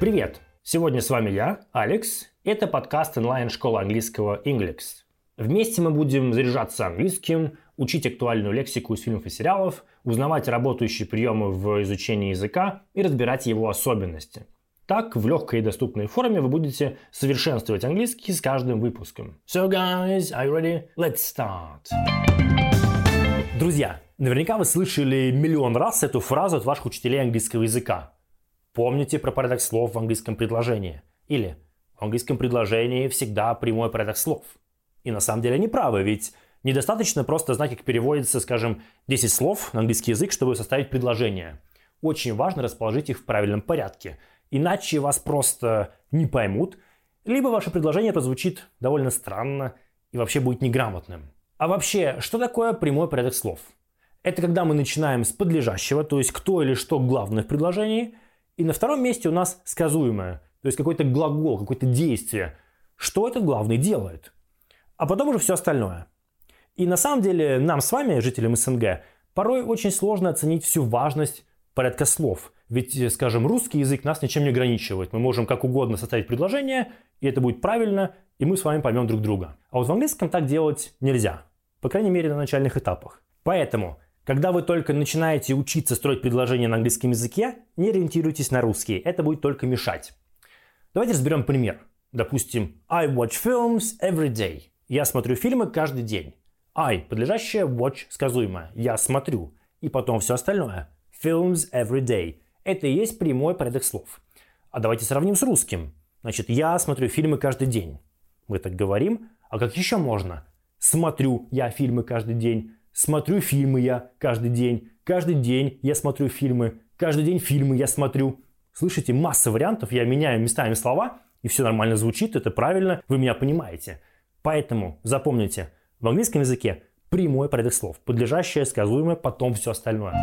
Привет! Сегодня с вами я, Алекс. Это подкаст онлайн-школы английского Englix. Вместе мы будем заряжаться английским, учить актуальную лексику из фильмов и сериалов, узнавать работающие приемы в изучении языка и разбирать его особенности. Так, в легкой и доступной форме вы будете совершенствовать английский с каждым выпуском. So guys, are you ready? Let's start! Друзья, наверняка вы слышали миллион раз эту фразу от ваших учителей английского языка. Помните про порядок слов в английском предложении. Или в английском предложении всегда прямой порядок слов. И на самом деле они правы, ведь недостаточно просто знать, как переводится, скажем, 10 слов на английский язык, чтобы составить предложение. Очень важно расположить их в правильном порядке. Иначе вас просто не поймут, либо ваше предложение прозвучит довольно странно и вообще будет неграмотным. А вообще, что такое прямой порядок слов? Это когда мы начинаем с подлежащего, то есть кто или что главное в предложении, и на втором месте у нас сказуемое, то есть какой-то глагол, какое-то действие. Что этот главный делает? А потом уже все остальное. И на самом деле нам с вами, жителям СНГ, порой очень сложно оценить всю важность порядка слов. Ведь, скажем, русский язык нас ничем не ограничивает. Мы можем как угодно составить предложение, и это будет правильно, и мы с вами поймем друг друга. А вот в английском так делать нельзя. По крайней мере, на начальных этапах. Поэтому, когда вы только начинаете учиться строить предложения на английском языке, не ориентируйтесь на русский. Это будет только мешать. Давайте разберем пример. Допустим, I watch films every day. Я смотрю фильмы каждый день. I, подлежащее watch, сказуемое. Я смотрю. И потом все остальное. Films every day. Это и есть прямой порядок слов. А давайте сравним с русским. Значит, я смотрю фильмы каждый день. Мы так говорим. А как еще можно? Смотрю я фильмы каждый день. Смотрю фильмы я каждый день. Каждый день я смотрю фильмы. Каждый день фильмы я смотрю. Слышите, масса вариантов. Я меняю местами слова, и все нормально звучит, это правильно, вы меня понимаете. Поэтому запомните, в английском языке прямой порядок слов, подлежащее, сказуемое, потом все остальное.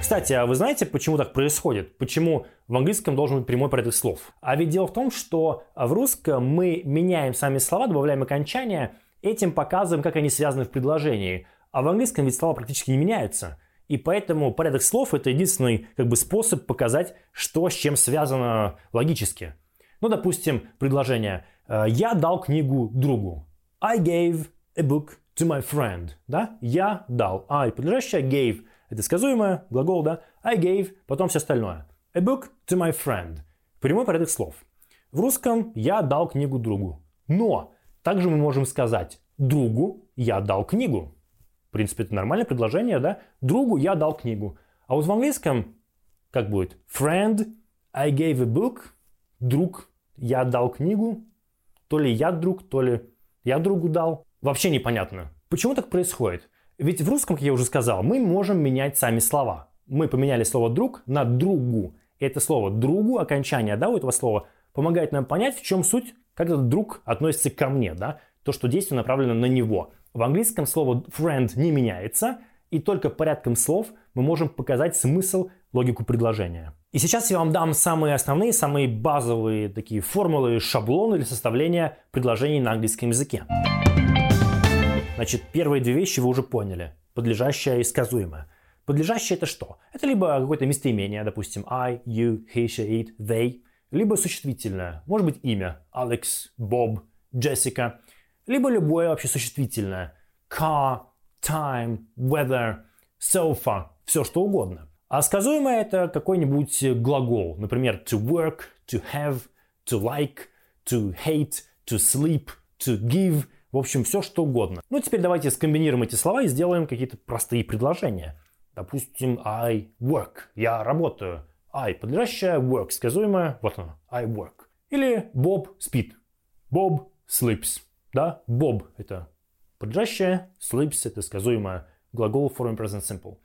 Кстати, а вы знаете, почему так происходит? Почему в английском должен быть прямой порядок слов? А ведь дело в том, что в русском мы меняем сами слова, добавляем окончания, этим показываем, как они связаны в предложении. А в английском ведь слова практически не меняются. И поэтому порядок слов это единственный как бы, способ показать, что с чем связано логически. Ну, допустим, предложение «Я дал книгу другу». I gave a book to my friend. Да? Я дал. I подлежащее gave это сказуемое, глагол, да? I gave, потом все остальное. A book to my friend. Прямой порядок слов. В русском я дал книгу другу. Но также мы можем сказать другу я дал книгу. В принципе, это нормальное предложение, да? Другу я дал книгу. А вот в английском как будет? Friend, I gave a book. Друг, я дал книгу. То ли я друг, то ли я другу дал. Вообще непонятно. Почему так происходит? Ведь в русском, как я уже сказал, мы можем менять сами слова. Мы поменяли слово «друг» на «другу». И это слово «другу», окончание да, у этого слова, помогает нам понять, в чем суть, как этот друг относится ко мне, да, то, что действие направлено на него. В английском слово friend не меняется, и только порядком слов мы можем показать смысл, логику предложения. И сейчас я вам дам самые основные, самые базовые такие формулы, шаблоны для составления предложений на английском языке. Значит, первые две вещи вы уже поняли. Подлежащее и сказуемое. Подлежащее это что? Это либо какое-то местоимение, допустим, I, you, he, she, it, they, либо существительное, может быть имя, Алекс, Боб, Джессика, либо любое вообще существительное, car, time, weather, sofa, все что угодно. А сказуемое это какой-нибудь глагол, например, to work, to have, to like, to hate, to sleep, to give – в общем, все что угодно. Ну, теперь давайте скомбинируем эти слова и сделаем какие-то простые предложения. Допустим, I work. Я работаю. I подлежащее, work сказуемое. Вот оно. I work. Или Bob спит. Bob sleeps. Да, Bob это подлежащее, sleeps это сказуемое глагол в форме present simple.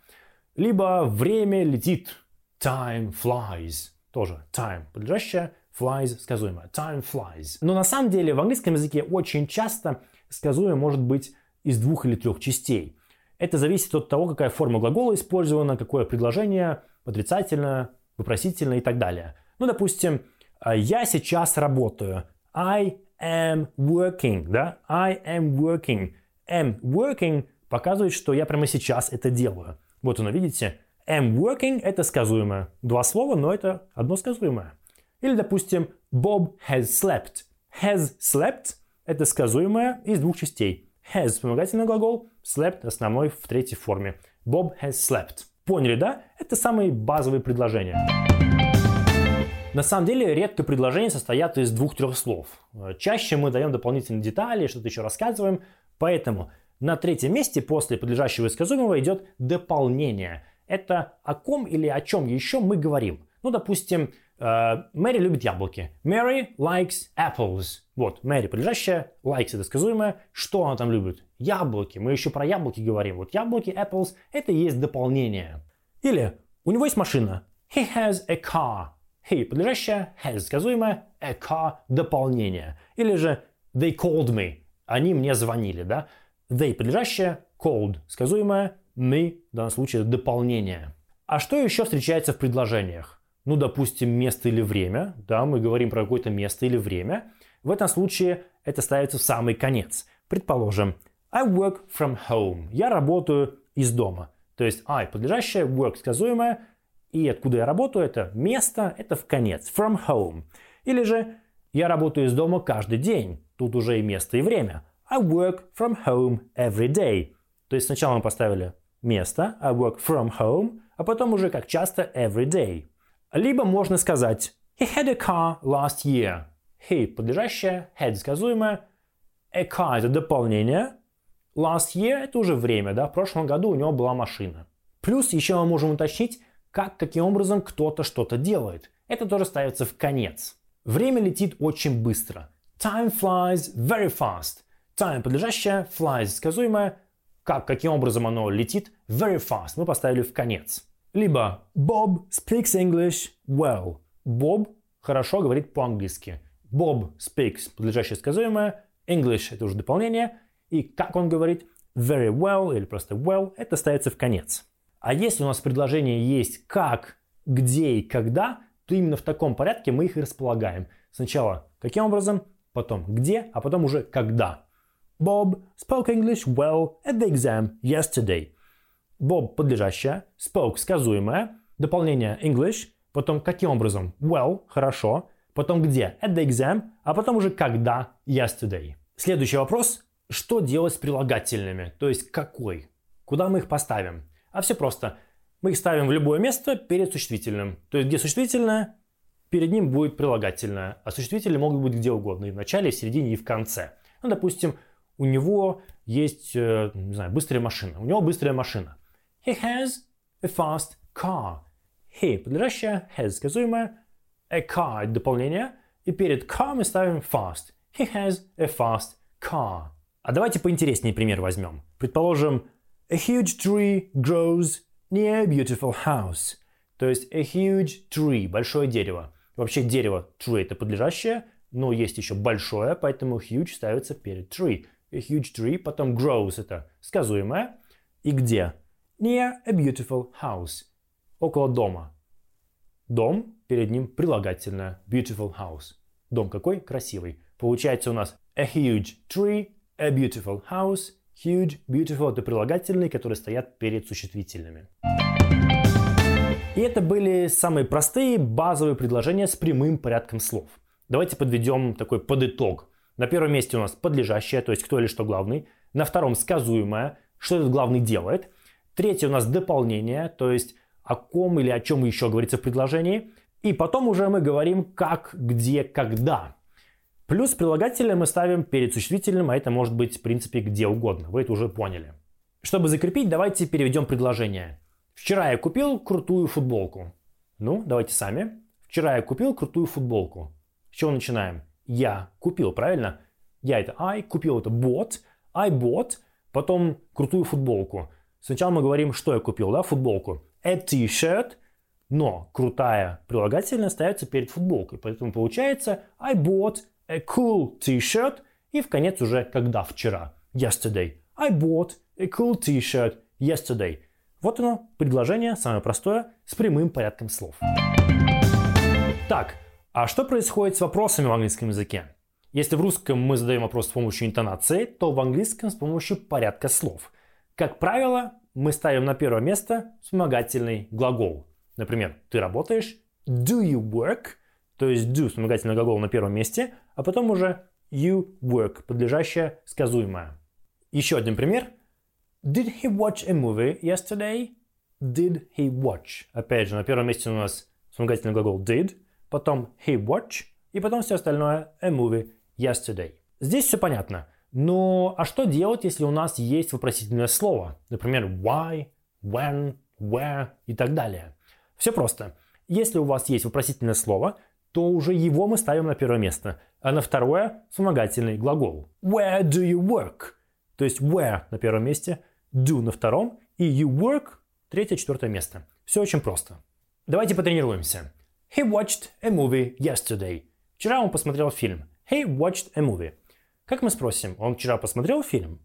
Либо время летит. Time flies. Тоже time подлежащее, flies сказуемое. Time flies. Но на самом деле в английском языке очень часто сказуемое может быть из двух или трех частей. Это зависит от того, какая форма глагола использована, какое предложение, отрицательное, вопросительное и так далее. Ну, допустим, я сейчас работаю. I am working, да? I am working. Am working показывает, что я прямо сейчас это делаю. Вот оно, видите? am working – это сказуемое. Два слова, но это одно сказуемое. Или, допустим, Bob has slept. Has slept – это сказуемое из двух частей. Has – вспомогательный глагол, slept – основной в третьей форме. Bob has slept. Поняли, да? Это самые базовые предложения. На самом деле, редко предложения состоят из двух-трех слов. Чаще мы даем дополнительные детали, что-то еще рассказываем. Поэтому на третьем месте после подлежащего и сказуемого идет дополнение. Это о ком или о чем еще мы говорим. Ну, допустим, Мэри любит яблоки. Mary likes apples. Вот, Мэри подлежащая, likes это сказуемое. Что она там любит? Яблоки. Мы еще про яблоки говорим. Вот яблоки, apples, это и есть дополнение. Или у него есть машина. He has a car. He подлежащее, has сказуемое, a car дополнение. Или же they called me. Они мне звонили, да? They подлежащее, called сказуемое, me в данном случае дополнение. А что еще встречается в предложениях? Ну, допустим, место или время. Да, мы говорим про какое-то место или время. В этом случае это ставится в самый конец. Предположим, I work from home. Я работаю из дома. То есть I подлежащее, work сказуемое, и откуда я работаю, это место, это в конец, from home. Или же я работаю из дома каждый день. Тут уже и место, и время. I work from home every day. То есть сначала мы поставили место, I work from home, а потом уже как часто every day. Либо можно сказать He had a car last year. He подлежащее, had сказуемое, a car это дополнение, last year это уже время, да, в прошлом году у него была машина. Плюс еще мы можем уточнить, как, каким образом кто-то что-то делает. Это тоже ставится в конец. Время летит очень быстро. Time flies very fast. Time подлежащее, flies сказуемое. Как, каким образом оно летит? Very fast. Мы поставили в конец. Либо Bob speaks English well. Боб хорошо говорит по-английски. Bob speaks подлежащее сказуемое. English это уже дополнение. И как он говорит? Very well или просто well. Это ставится в конец. А если у нас предложение есть как, где и когда, то именно в таком порядке мы их и располагаем. Сначала каким образом, потом где, а потом уже когда. Bob spoke English well at the exam yesterday. Bob подлежащее, spoke сказуемое, дополнение English, потом каким образом? Well, хорошо, потом где? At the exam, а потом уже когда? Yesterday. Следующий вопрос. Что делать с прилагательными? То есть какой? Куда мы их поставим? А все просто. Мы их ставим в любое место перед существительным. То есть где существительное, перед ним будет прилагательное. А существители могут быть где угодно. И в начале, и в середине, и в конце. Ну, допустим, у него есть, э, не знаю, быстрая машина. У него быстрая машина. He has a fast car. He подлежащее, has сказуемое, a car дополнение. И перед car мы ставим fast. He has a fast car. А давайте поинтереснее пример возьмем. Предположим, A huge tree grows near a beautiful house. То есть a huge tree, большое дерево. Вообще дерево tree это подлежащее, но есть еще большое, поэтому huge ставится перед tree. A huge tree, потом grows это сказуемое. И где? Near a beautiful house. Около дома. Дом, перед ним прилагательное. Beautiful house. Дом какой? Красивый. Получается у нас a huge tree, a beautiful house – Huge, beautiful – это прилагательные, которые стоят перед существительными. И это были самые простые базовые предложения с прямым порядком слов. Давайте подведем такой подытог. На первом месте у нас подлежащее, то есть кто или что главный. На втором сказуемое, что этот главный делает. Третье у нас дополнение, то есть о ком или о чем еще говорится в предложении. И потом уже мы говорим как, где, когда. Плюс прилагательное мы ставим перед существительным, а это может быть в принципе где угодно. Вы это уже поняли. Чтобы закрепить, давайте переведем предложение. Вчера я купил крутую футболку. Ну, давайте сами. Вчера я купил крутую футболку. С чего начинаем? Я купил, правильно? Я это I, купил это bought, I bought, потом крутую футболку. Сначала мы говорим, что я купил, да, футболку. A t-shirt, но крутая прилагательная ставится перед футболкой. Поэтому получается I bought a cool t-shirt и в конец уже когда вчера. Yesterday. I bought a cool t-shirt yesterday. Вот оно, предложение, самое простое, с прямым порядком слов. Так, а что происходит с вопросами в английском языке? Если в русском мы задаем вопрос с помощью интонации, то в английском с помощью порядка слов. Как правило, мы ставим на первое место вспомогательный глагол. Например, ты работаешь, do you work, то есть do вспомогательный глагол на первом месте, а потом уже you work, подлежащее сказуемое. Еще один пример. Did he watch a movie yesterday? Did he watch? Опять же, на первом месте у нас вспомогательный глагол did, потом he watch, и потом все остальное a movie yesterday. Здесь все понятно. Но а что делать, если у нас есть вопросительное слово? Например, why, when, where и так далее. Все просто. Если у вас есть вопросительное слово, то уже его мы ставим на первое место, а на второе – вспомогательный глагол. Where do you work? То есть where на первом месте, do на втором и you work – третье, четвертое место. Все очень просто. Давайте потренируемся. He watched a movie yesterday. Вчера он посмотрел фильм. He watched a movie. Как мы спросим, он вчера посмотрел фильм?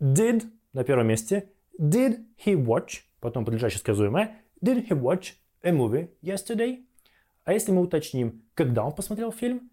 Did на первом месте. Did he watch, потом подлежащее сказуемое, did he watch a movie yesterday? А если мы уточним, когда он посмотрел фильм?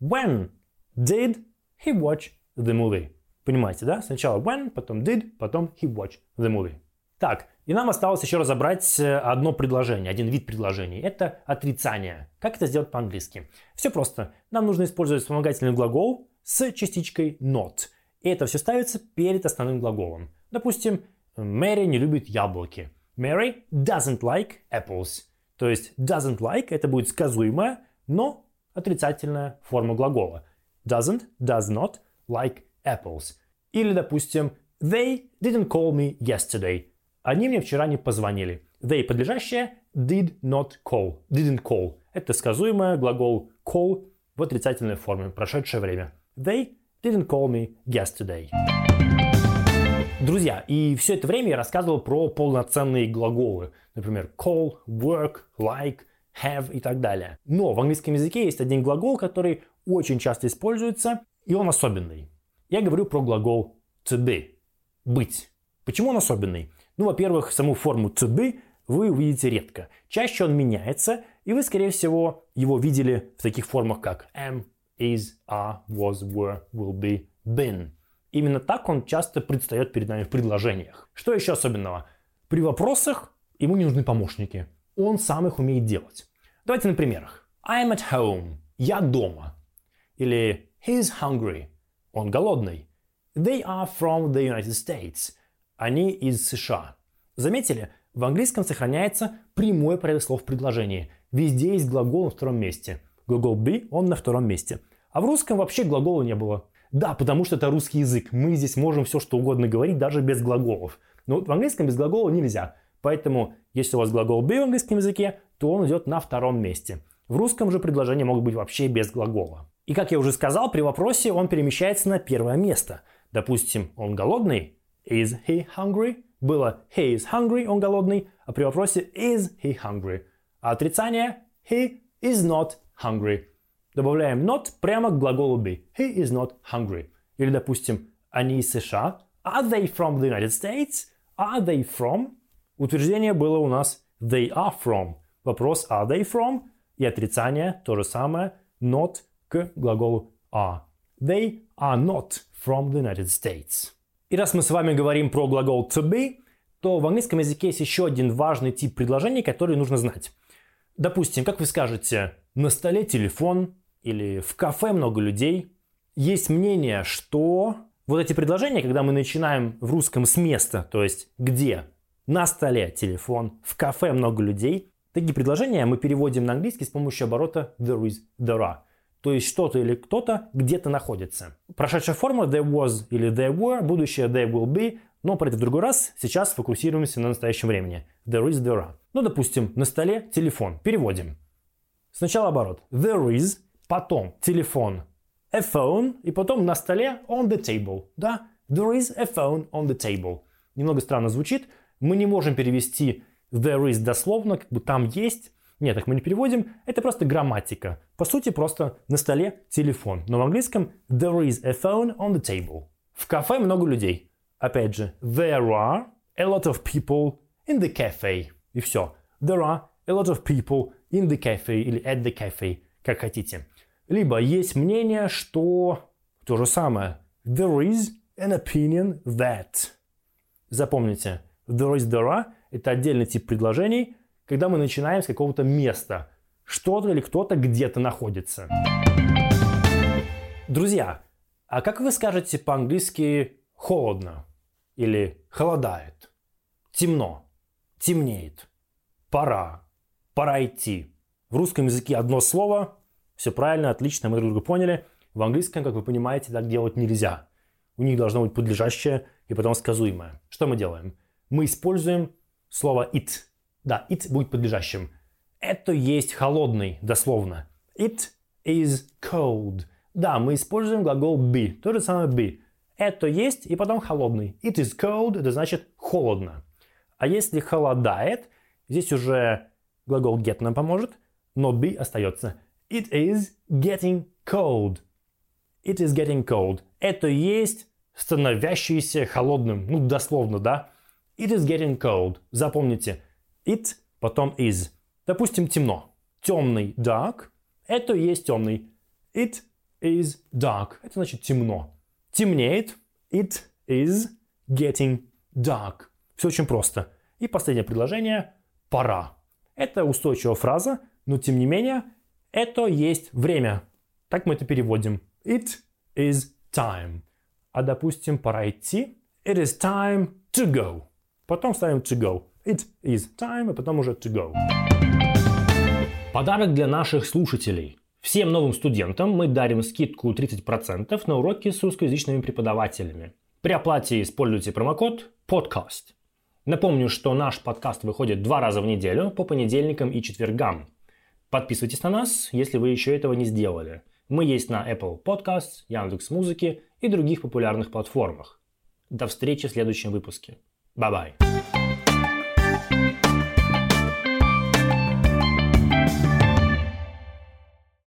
When did he watch the movie? Понимаете, да? Сначала when, потом did, потом he watched the movie. Так, и нам осталось еще разобрать э, одно предложение, один вид предложений. Это отрицание. Как это сделать по-английски? Все просто. Нам нужно использовать вспомогательный глагол с частичкой not. И это все ставится перед основным глаголом. Допустим, Мэри не любит яблоки. Mary doesn't like apples. То есть doesn't like это будет сказуемая, но отрицательная форма глагола. Doesn't, does not like apples. Или, допустим, they didn't call me yesterday. Они мне вчера не позвонили. They подлежащее did not call. Didn't call. Это сказуемое глагол call в отрицательной форме, прошедшее время. They didn't call me yesterday. Друзья, и все это время я рассказывал про полноценные глаголы. Например, call, work, like, have и так далее. Но в английском языке есть один глагол, который очень часто используется, и он особенный. Я говорю про глагол to be – быть. Почему он особенный? Ну, во-первых, саму форму to be вы увидите редко. Чаще он меняется, и вы, скорее всего, его видели в таких формах, как am, is, are, was, were, will be, been. Именно так он часто предстает перед нами в предложениях. Что еще особенного? При вопросах ему не нужны помощники. Он сам их умеет делать. Давайте на примерах. I'm at home. Я дома. Или he's hungry. Он голодный. They are from the United States. Они из США. Заметили? В английском сохраняется прямой порядок слов в предложении. Везде есть глагол на втором месте. Глагол be, он на втором месте. А в русском вообще глагола не было. Да, потому что это русский язык. Мы здесь можем все что угодно говорить, даже без глаголов. Но в английском без глагола нельзя. Поэтому, если у вас глагол be в английском языке, то он идет на втором месте. В русском же предложения могут быть вообще без глагола. И как я уже сказал, при вопросе он перемещается на первое место. Допустим, он голодный. Is he hungry? Было he is hungry, он голодный. А при вопросе is he hungry? А отрицание he is not hungry. Добавляем not прямо к глаголу be. He is not hungry. Или, допустим, они из США. Are they from the United States? Are they from? Утверждение было у нас they are from. Вопрос are they from? И отрицание то же самое not к глаголу are. They are not from the United States. И раз мы с вами говорим про глагол to be, то в английском языке есть еще один важный тип предложений, который нужно знать. Допустим, как вы скажете, на столе телефон, или в кафе много людей. Есть мнение, что вот эти предложения, когда мы начинаем в русском с места, то есть где, на столе телефон, в кафе много людей, такие предложения мы переводим на английский с помощью оборота there is, there are. То есть что-то или кто-то где-то находится. Прошедшая форма there was или there were, будущее there will be, но про это в другой раз. Сейчас фокусируемся на настоящем времени. There is, there are. Ну, допустим, на столе телефон. Переводим. Сначала оборот. There is потом телефон, a phone, и потом на столе on the table. Да, there is a phone on the table. Немного странно звучит. Мы не можем перевести there is дословно, как бы там есть. Нет, так мы не переводим. Это просто грамматика. По сути, просто на столе телефон. Но в английском there is a phone on the table. В кафе много людей. Опять же, there are a lot of people in the cafe. И все. There are a lot of people in the cafe или at the cafe, как хотите. Либо есть мнение, что то же самое. There is an opinion that. Запомните, There is, there are – это отдельный тип предложений, когда мы начинаем с какого-то места. Что-то или кто-то где-то находится. Друзья, а как вы скажете по-английски «холодно» или «холодает», «темно», «темнеет», «пора», «пора идти»? В русском языке одно слово, все правильно, отлично, мы друг друга поняли. В английском, как вы понимаете, так делать нельзя. У них должно быть подлежащее и потом сказуемое. Что мы делаем? Мы используем слово it. Да, it будет подлежащим. Это есть холодный, дословно. It is cold. Да, мы используем глагол be. То же самое be. Это есть и потом холодный. It is cold, это значит холодно. А если холодает, здесь уже глагол get нам поможет, но be остается. It is getting cold. It is getting cold. Это есть становящийся холодным. Ну, дословно, да? It is getting cold. Запомните. It, потом is. Допустим, темно. Темный, dark. Это есть темный. It is dark. Это значит темно. Темнеет. It is getting dark. Все очень просто. И последнее предложение. Пора. Это устойчивая фраза, но тем не менее, это есть время. Так мы это переводим. It is time. А допустим, пора идти. It is time to go. Потом ставим to go. It is time, и потом уже to go. Подарок для наших слушателей. Всем новым студентам мы дарим скидку 30% на уроки с русскоязычными преподавателями. При оплате используйте промокод PODCAST. Напомню, что наш подкаст выходит два раза в неделю по понедельникам и четвергам. Подписывайтесь на нас, если вы еще этого не сделали. Мы есть на Apple Podcasts, Яндекс.Музыки и других популярных платформах. До встречи в следующем выпуске. Bye-bye.